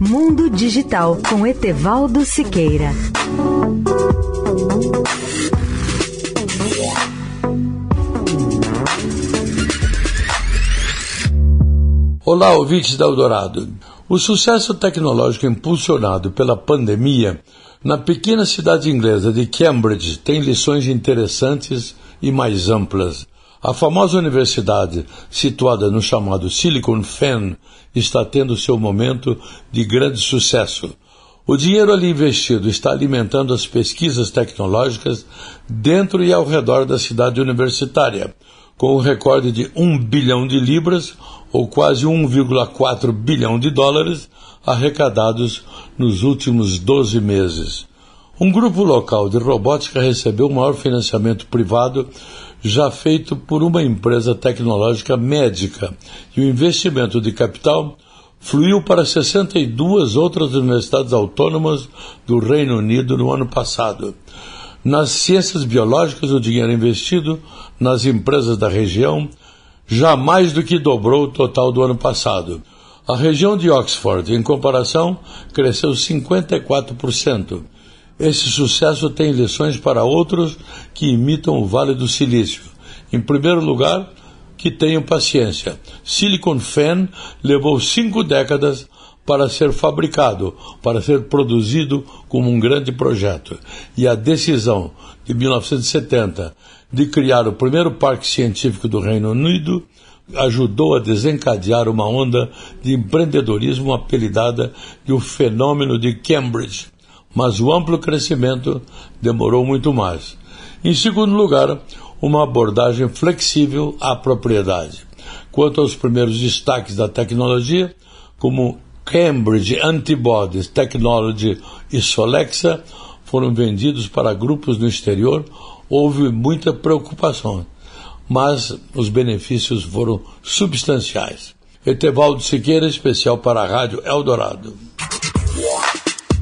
Mundo Digital com Etevaldo Siqueira. Olá, ouvintes da Eldorado. O sucesso tecnológico impulsionado pela pandemia na pequena cidade inglesa de Cambridge tem lições interessantes e mais amplas. A famosa universidade, situada no chamado Silicon Fen, está tendo seu momento de grande sucesso. O dinheiro ali investido está alimentando as pesquisas tecnológicas dentro e ao redor da cidade universitária, com o recorde de 1 bilhão de libras, ou quase 1,4 bilhão de dólares, arrecadados nos últimos 12 meses. Um grupo local de robótica recebeu o maior financiamento privado já feito por uma empresa tecnológica médica, e o investimento de capital fluiu para 62 outras universidades autônomas do Reino Unido no ano passado. Nas ciências biológicas, o dinheiro investido nas empresas da região já mais do que dobrou o total do ano passado. A região de Oxford, em comparação, cresceu 54%. Esse sucesso tem lições para outros que imitam o Vale do Silício. Em primeiro lugar, que tenham paciência. Silicon Fen levou cinco décadas para ser fabricado, para ser produzido como um grande projeto. E a decisão de 1970 de criar o primeiro parque científico do Reino Unido ajudou a desencadear uma onda de empreendedorismo apelidada de o fenômeno de Cambridge mas o amplo crescimento demorou muito mais. Em segundo lugar, uma abordagem flexível à propriedade. Quanto aos primeiros destaques da tecnologia, como Cambridge Antibodies Technology e Solexa, foram vendidos para grupos no exterior, houve muita preocupação, mas os benefícios foram substanciais. Etevaldo Siqueira, especial para a Rádio Eldorado.